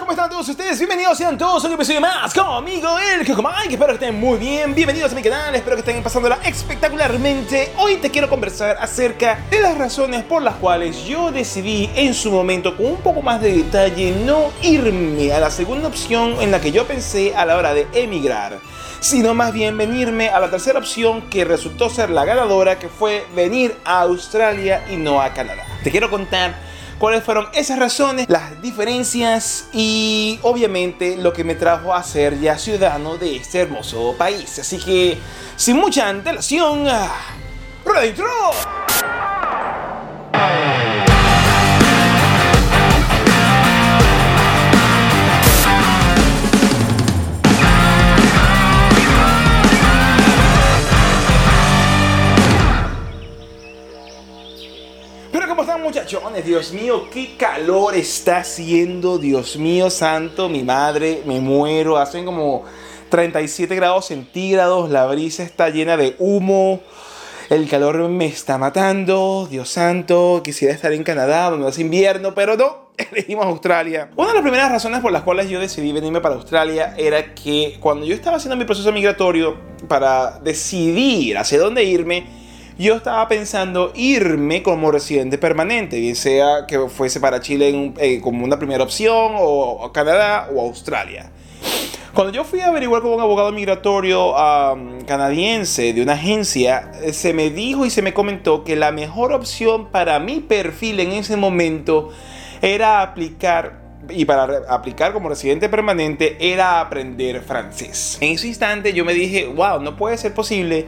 ¿cómo están todos ustedes? Bienvenidos sean todos a un episodio más conmigo, el Mike. Espero que estén muy bien. Bienvenidos a mi canal. Espero que estén pasándola espectacularmente. Hoy te quiero conversar acerca de las razones por las cuales yo decidí en su momento, con un poco más de detalle, no irme a la segunda opción en la que yo pensé a la hora de emigrar sino más bien venirme a la tercera opción que resultó ser la ganadora, que fue venir a Australia y no a Canadá. Te quiero contar cuáles fueron esas razones, las diferencias y obviamente lo que me trajo a ser ya ciudadano de este hermoso país. Así que, sin mucha antelación, ¡ah! ¡Ready Dios mío, qué calor está haciendo, Dios mío santo, mi madre, me muero, hacen como 37 grados centígrados, la brisa está llena de humo, el calor me está matando, Dios santo, quisiera estar en Canadá donde es invierno, pero no, elegimos Australia. Una de las primeras razones por las cuales yo decidí venirme para Australia era que cuando yo estaba haciendo mi proceso migratorio para decidir hacia dónde irme, yo estaba pensando irme como residente permanente, bien sea que fuese para Chile eh, como una primera opción, o, Canadá o Australia. Cuando yo fui a averiguar con un abogado migratorio canadiense de una agencia, eh, se me dijo y se me comentó que la mejor opción para mi perfil en ese momento era aplicar y para aplicar como residente permanente era aprender francés. En ese instante yo me dije, wow, no puede ser posible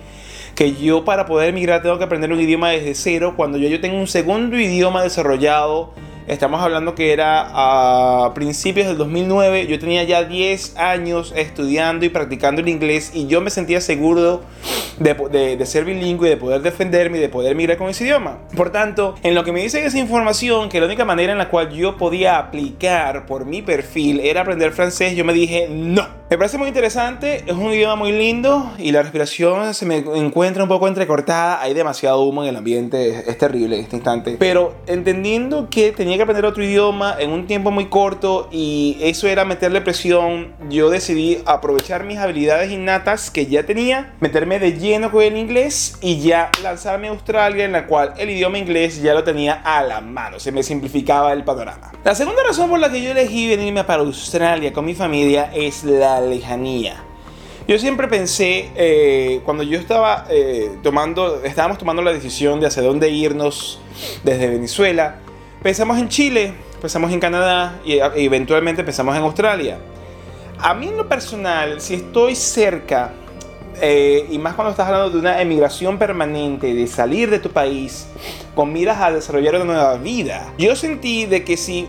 que yo para poder emigrar tengo que aprender un idioma desde cero cuando yo, yo tengo un segundo idioma desarrollado Estamos hablando que era a principios del 2009. Yo tenía ya 10 años estudiando y practicando el inglés y yo me sentía seguro de, de, ser bilingüe, de poder defenderme y de poder migrar con ese idioma. Por tanto, en lo que me dice esa información, que la única manera en la cual yo podía aplicar por mi perfil era aprender francés, yo me dije no. Me parece muy interesante, es un idioma muy lindo y la respiración se me encuentra un poco entrecortada, hay demasiado humo en el ambiente, es, terrible en este instante. Pero entendiendo que tenía que aprender otro idioma en un tiempo muy corto y eso era meterle presión, yo decidí aprovechar mis habilidades innatas que ya tenía, meterme de lleno con el inglés y ya lanzarme a Australia en la cual el idioma inglés ya lo tenía a la mano, se me simplificaba el panorama. La segunda razón por la que yo elegí venirme para Australia con mi familia es la lejanía. Yo siempre pensé, eh, cuando yo estaba eh, tomando, estábamos tomando la decisión de hacia dónde irnos desde Venezuela, pensamos en Chile, pensamos en Canadá y eventualmente pensamos en Australia. A mí en lo personal, si estoy cerca, eh, y más cuando estás hablando de una emigración permanente, de salir de tu país, con miras a desarrollar una nueva vida, yo sentí de que si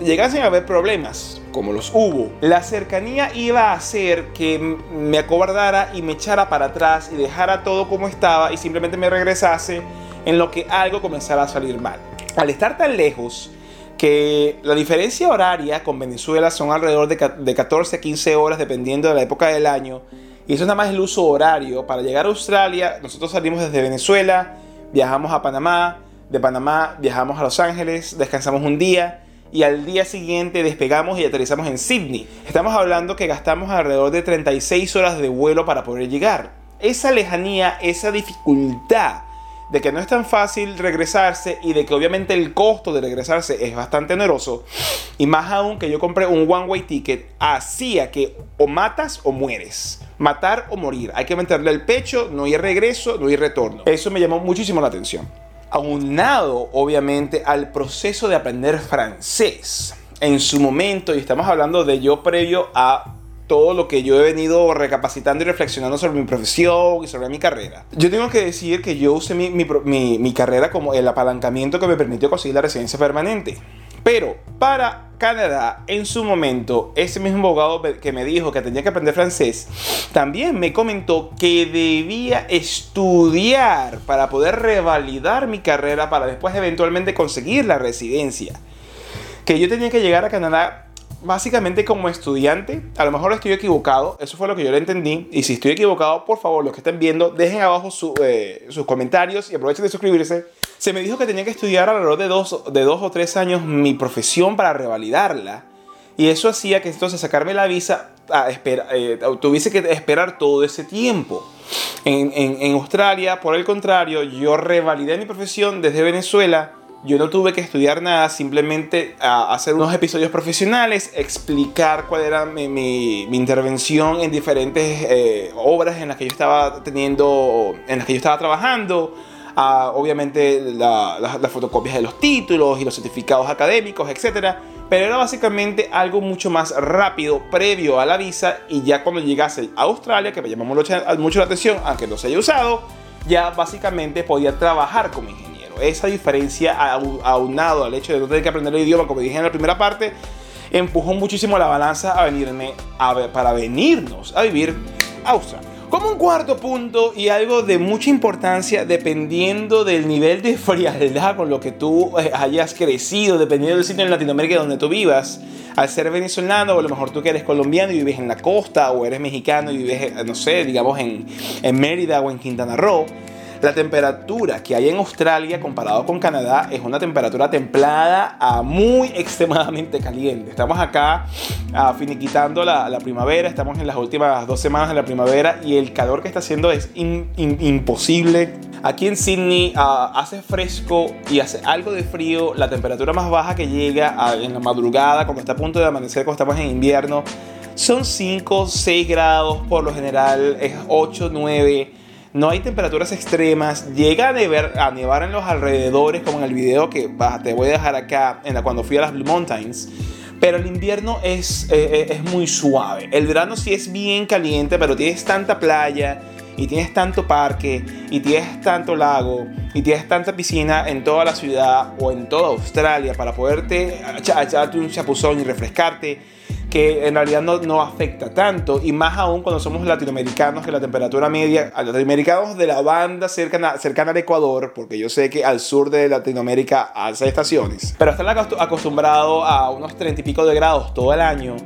llegasen a haber problemas, como los hubo, la cercanía iba a hacer que me acobardara y me echara para atrás y dejara todo como estaba y simplemente me regresase en lo que algo comenzara a salir mal. Al estar tan lejos, que la diferencia horaria con Venezuela son alrededor de 14 a 15 horas dependiendo de la época del año. Y eso es nada más el uso horario. Para llegar a Australia, nosotros salimos desde Venezuela, viajamos a Panamá, de Panamá viajamos a Los Ángeles, descansamos un día y al día siguiente despegamos y aterrizamos en Sydney. Estamos hablando que gastamos alrededor de 36 horas de vuelo para poder llegar. Esa lejanía, esa dificultad de que no es tan fácil regresarse y de que obviamente el costo de regresarse es bastante oneroso, y más aún que yo compré un one-way ticket, hacía que o matas o mueres. Matar o morir. Hay que meterle el pecho, no hay regreso, no hay retorno. Eso me llamó muchísimo la atención aunado obviamente al proceso de aprender francés en su momento, y estamos hablando de yo previo a todo lo que yo he venido recapacitando y reflexionando sobre mi profesión y sobre mi carrera. Yo tengo que decir que yo usé mi, mi, mi carrera como el apalancamiento que me permitió conseguir la residencia permanente. Pero para Canadá, en su momento, ese mismo abogado que me dijo que tenía que aprender francés, también me comentó que debía estudiar para poder revalidar mi carrera para después eventualmente conseguir la residencia. Que yo tenía que llegar a Canadá básicamente como estudiante, a lo mejor estoy equivocado, eso fue lo que yo le entendí, y si estoy equivocado, por favor, los que estén viendo, dejen abajo eh, sus comentarios y aprovechen de suscribirse. Se me dijo que tenía que estudiar alrededor de dos, de dos o tres años mi profesión para revalidarla. Y eso hacía que entonces sacarme la visa a eh, tuviese que esperar todo ese tiempo. En, en, Australia, por el contrario, yo revalidé mi profesión desde Venezuela. Yo no tuve que estudiar nada, simplemente a hacer unos episodios profesionales, explicar cuál era mi, mi, intervención en diferentes eh, obras en las que yo estaba teniendo, en las que yo estaba trabajando. obviamente las fotocopias de los títulos y los certificados académicos, etcétera pero era básicamente algo mucho más rápido previo a la visa y ya cuando llegase a Australia, que me llamó mucho, la atención, aunque no se haya usado, ya básicamente podía trabajar como ingeniero. Esa diferencia aunado al hecho de no tener que aprender el idioma, como dije en la primera parte, empujó muchísimo la balanza a venirme a, para venirnos a vivir a Australia. Como un cuarto punto y algo de mucha importancia dependiendo del nivel de frialdad con lo que tú eh, hayas crecido, dependiendo del sitio en Latinoamérica donde tú vivas. Al ser venezolano, o a lo mejor tú que eres colombiano y vives en la costa, o eres mexicano y vives, eh, no sé, digamos en, en Mérida o en Quintana Roo, la temperatura que hay en Australia comparado con Canadá es una temperatura templada a muy extremadamente caliente. Estamos acá uh, finiquitando la, la, primavera, estamos en las últimas dos semanas de la primavera y el calor que está haciendo es imposible. Aquí en Sydney ah, hace fresco y hace algo de frío. La temperatura más baja que llega en la madrugada, cuando está a punto de amanecer, cuando estamos en invierno, son 5, 6 grados por lo general, es 8, 9 no hay temperaturas extremas, llega a nevar, a nevar en los alrededores, como en el video que te voy a dejar acá, en la, cuando fui a las Blue Mountains. Pero el invierno es, eh, eh, es muy suave. El verano sí es bien caliente, pero tienes tanta playa y tienes tanto parque y tienes tanto lago y tienes tanta piscina en toda la ciudad o en toda Australia para poderte echarte un chapuzón y refrescarte que en realidad no, no, afecta tanto, y más aún cuando somos latinoamericanos, que la temperatura media, latinoamericanos de la banda cercana, cercana al Ecuador, porque yo sé que al sur de Latinoamérica hace estaciones, pero estar acostumbrado a unos 30 y pico de grados todo el año,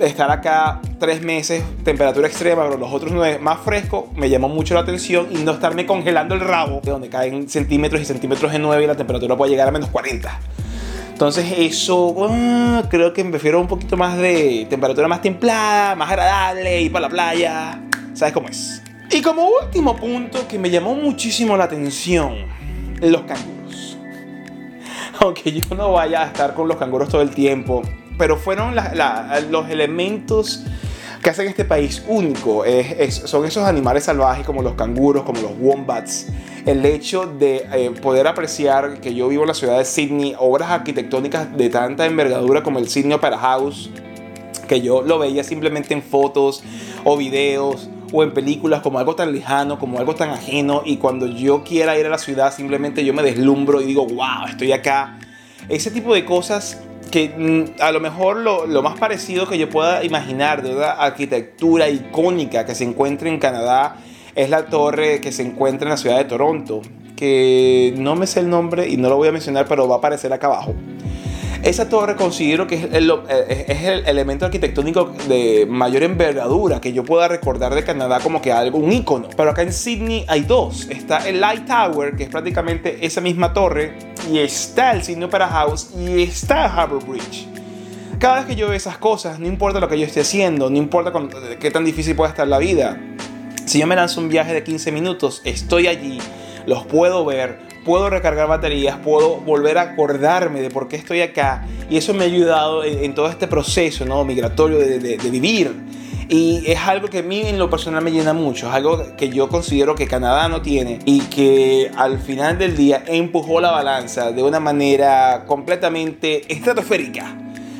estar acá tres meses, temperatura extrema, pero los otros nueve más fresco, me llamó mucho la atención y no estarme congelando el rabo, de donde caen centímetros y centímetros de 9 y la temperatura puede llegar a menos 40. Entonces eso ah, creo que prefiero un poquito más de temperatura más templada, más agradable, ir para la playa. ¿Sabes cómo es? Y como último punto que me llamó muchísimo la atención, los canguros. Aunque yo no vaya a estar con los canguros todo el tiempo, pero fueron los elementos que hacen este país único. son esos animales salvajes como los canguros, como los wombats el hecho de eh, poder apreciar que yo vivo en la ciudad de Sydney, obras arquitectónicas de tanta envergadura como el Sydney Opera House, que yo lo veía simplemente en fotos o videos o en películas como algo tan lejano, como algo tan ajeno, y cuando yo quiera ir a la ciudad simplemente yo me deslumbro y digo, wow, estoy acá. Ese tipo de cosas que mm, a lo mejor lo, lo, más parecido que yo pueda imaginar de una arquitectura icónica que se encuentra en Canadá es la torre que se encuentra en la ciudad de Toronto, que no me sé el nombre y no lo voy a mencionar, pero va a aparecer acá abajo. Esa torre considero que es el, eh, es el, elemento arquitectónico de mayor envergadura que yo pueda recordar de Canadá como que algo, un icono. Pero acá en Sydney hay dos. Está el Light Tower, que es prácticamente esa misma torre, y está el Sydney Opera House, y está Harbour Bridge. Cada vez que yo veo esas cosas, no importa lo que yo esté haciendo, no importa qué tan difícil pueda estar la vida, si yo me lanzo un viaje de 15 minutos, estoy allí, los puedo ver, puedo recargar baterías, puedo volver a acordarme de por qué estoy acá. Y eso me ha ayudado en, todo este proceso ¿no? migratorio de, vivir. Y es algo que a mí en lo personal me llena mucho, es algo que yo considero que Canadá no tiene y que al final del día empujó la balanza de una manera completamente estratosférica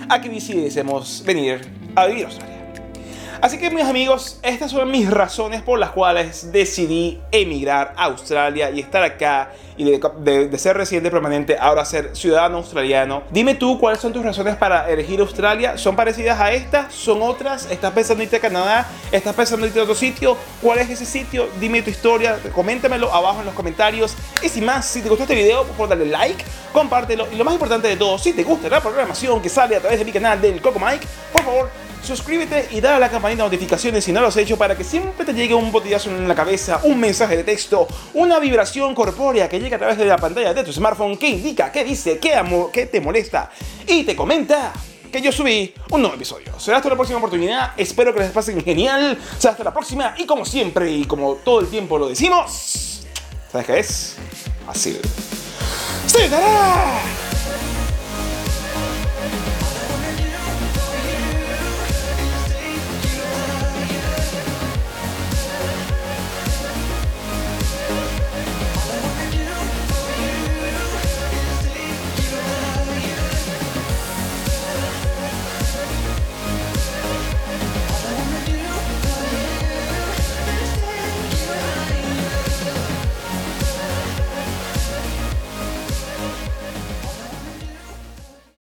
a que decidiésemos venir a vivir Australia. Así que mis amigos, estas son mis razones por las cuales decidí emigrar a Australia y estar acá y de, ser residente permanente ahora ser ciudadano australiano. Dime tú cuáles son tus razones para elegir Australia. ¿Son parecidas a estas? ¿Son otras? ¿Estás pensando irte a Canadá? ¿Estás pensando irte a otro sitio? ¿Cuál es ese sitio? Dime tu historia, coméntamelo abajo en los comentarios. Y sin más, si te gustó este video, por favor dale like, compártelo y lo más importante de todo, si te gusta la programación que sale a través de mi canal del Coco Mike, por favor suscríbete y dale a la campanita de notificaciones si no lo has hecho para que siempre te llegue un botillazo en la cabeza, un mensaje de texto, una vibración corpórea que llegue a través de la pantalla de tu smartphone que indica, que dice, que amo, que te molesta y te comenta que yo subí un nuevo episodio. Será hasta la próxima oportunidad. Espero que les pasen genial. Será hasta la próxima. Y como siempre y como todo el tiempo lo decimos, ¿sabes qué es? Fácil. ¡Sí,